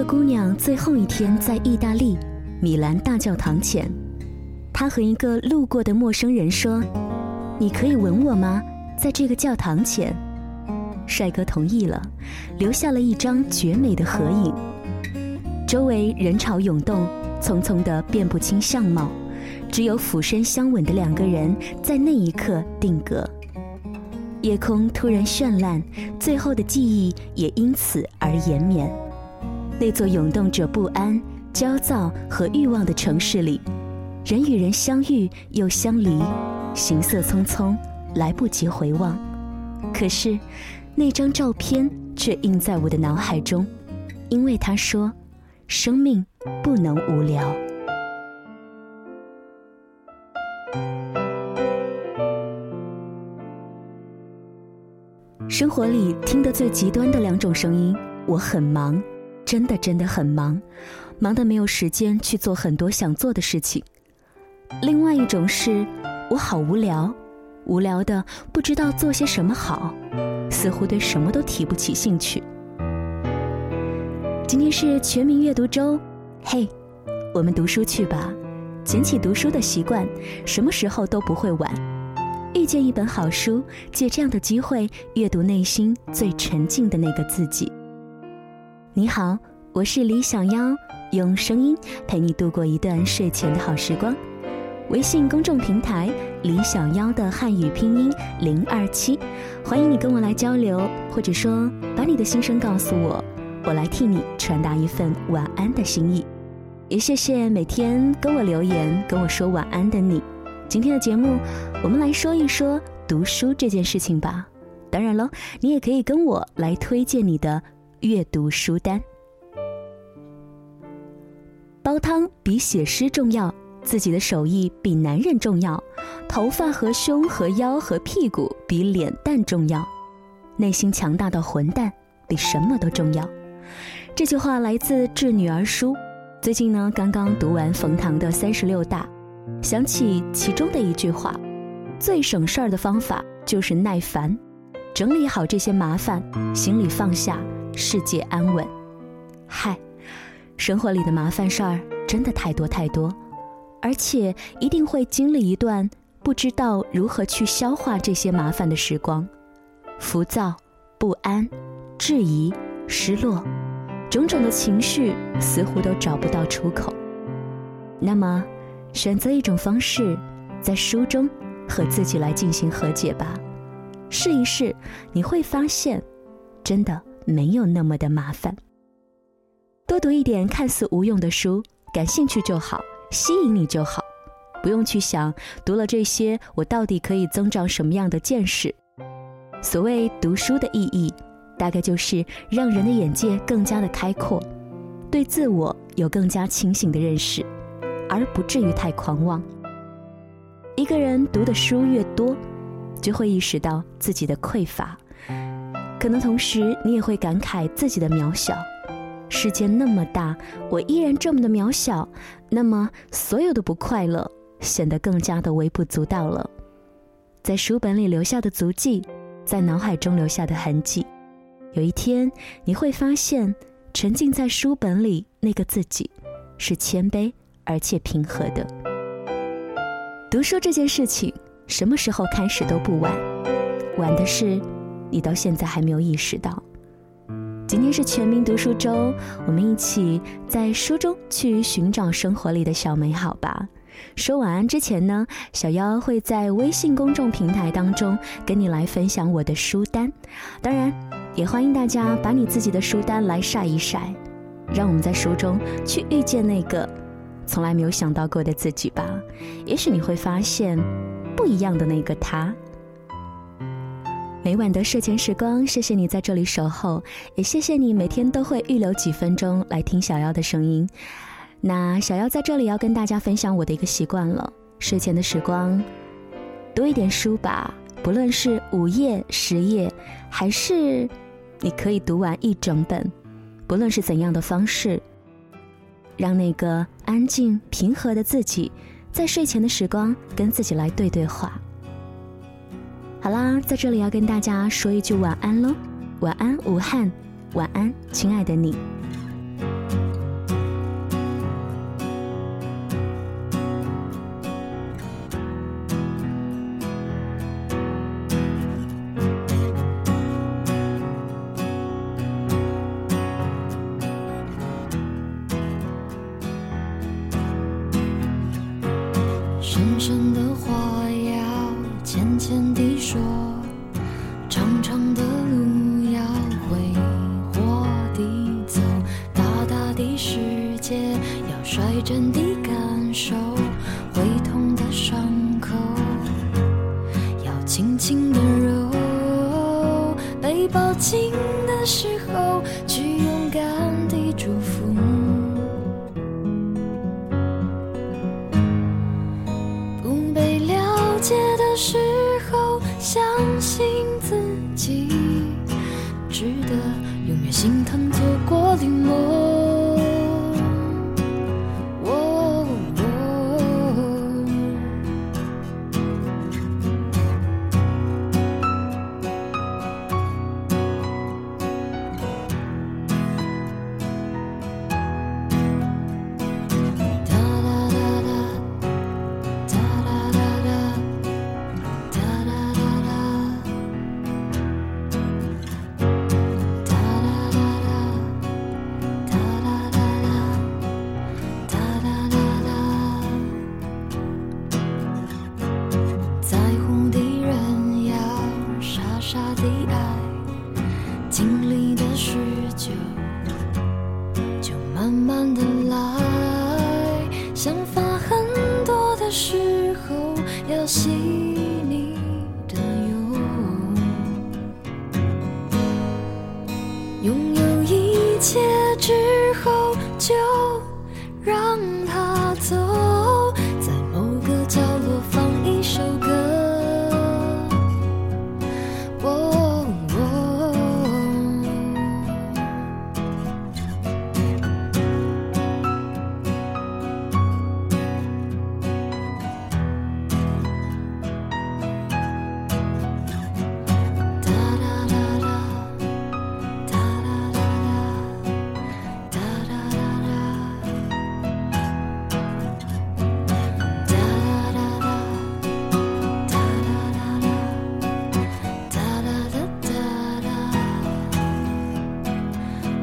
个姑娘最后一天在意大利米兰大教堂前，她和一个路过的陌生人说：“你可以吻我吗？在这个教堂前。”帅哥同意了，留下了一张绝美的合影。周围人潮涌动，匆匆的辨不清相貌，只有俯身相吻的两个人在那一刻定格。夜空突然绚烂，最后的记忆也因此而延绵。那座涌动着不安、焦躁和欲望的城市里，人与人相遇又相离，行色匆匆，来不及回望。可是，那张照片却印在我的脑海中，因为他说：“生命不能无聊。”生活里听得最极端的两种声音，我很忙。真的真的很忙，忙得没有时间去做很多想做的事情。另外一种是，我好无聊，无聊的不知道做些什么好，似乎对什么都提不起兴趣。今天是全民阅读周，嘿，我们读书去吧，捡起读书的习惯，什么时候都不会晚。遇见一本好书，借这样的机会阅读内心最沉静的那个自己。你好，我是李小妖，用声音陪你度过一段睡前的好时光。微信公众平台李小妖的汉语拼音零二七，欢迎你跟我来交流，或者说把你的心声告诉我，我来替你传达一份晚安的心意。也谢谢每天跟我留言跟我说晚安的你。今天的节目，我们来说一说读书这件事情吧。当然喽，你也可以跟我来推荐你的。阅读书单，煲汤比写诗重要，自己的手艺比男人重要，头发和胸和腰和屁股比脸蛋重要，内心强大的混蛋比什么都重要。这句话来自《致女儿书》。最近呢，刚刚读完冯唐的《三十六大》，想起其中的一句话：最省事儿的方法就是耐烦，整理好这些麻烦，心里放下。世界安稳，嗨，生活里的麻烦事儿真的太多太多，而且一定会经历一段不知道如何去消化这些麻烦的时光，浮躁、不安、质疑、失落，种种的情绪似乎都找不到出口。那么，选择一种方式，在书中和自己来进行和解吧，试一试，你会发现，真的。没有那么的麻烦。多读一点看似无用的书，感兴趣就好，吸引你就好，不用去想读了这些我到底可以增长什么样的见识。所谓读书的意义，大概就是让人的眼界更加的开阔，对自我有更加清醒的认识，而不至于太狂妄。一个人读的书越多，就会意识到自己的匮乏。可能同时，你也会感慨自己的渺小。世界那么大，我依然这么的渺小，那么所有的不快乐显得更加的微不足道了。在书本里留下的足迹，在脑海中留下的痕迹，有一天你会发现，沉浸在书本里那个自己，是谦卑而且平和的。读书这件事情，什么时候开始都不晚，晚的是。你到现在还没有意识到，今天是全民读书周，我们一起在书中去寻找生活里的小美好吧。说晚安之前呢，小妖会在微信公众平台当中跟你来分享我的书单，当然也欢迎大家把你自己的书单来晒一晒，让我们在书中去遇见那个从来没有想到过的自己吧。也许你会发现，不一样的那个他。每晚的睡前时光，谢谢你在这里守候，也谢谢你每天都会预留几分钟来听小妖的声音。那小妖在这里要跟大家分享我的一个习惯了：睡前的时光，读一点书吧，不论是五页、十页，还是你可以读完一整本，不论是怎样的方式，让那个安静平和的自己，在睡前的时光跟自己来对对话。好啦，在这里要跟大家说一句晚安喽，晚安武汉，晚安亲爱的你。深深的话轻轻地揉，被抱紧的时候去勇敢地祝福。不被了解的时候，相信自己值得永远心疼发很多的时候，要细腻的用。拥有一切之后，就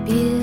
beautiful.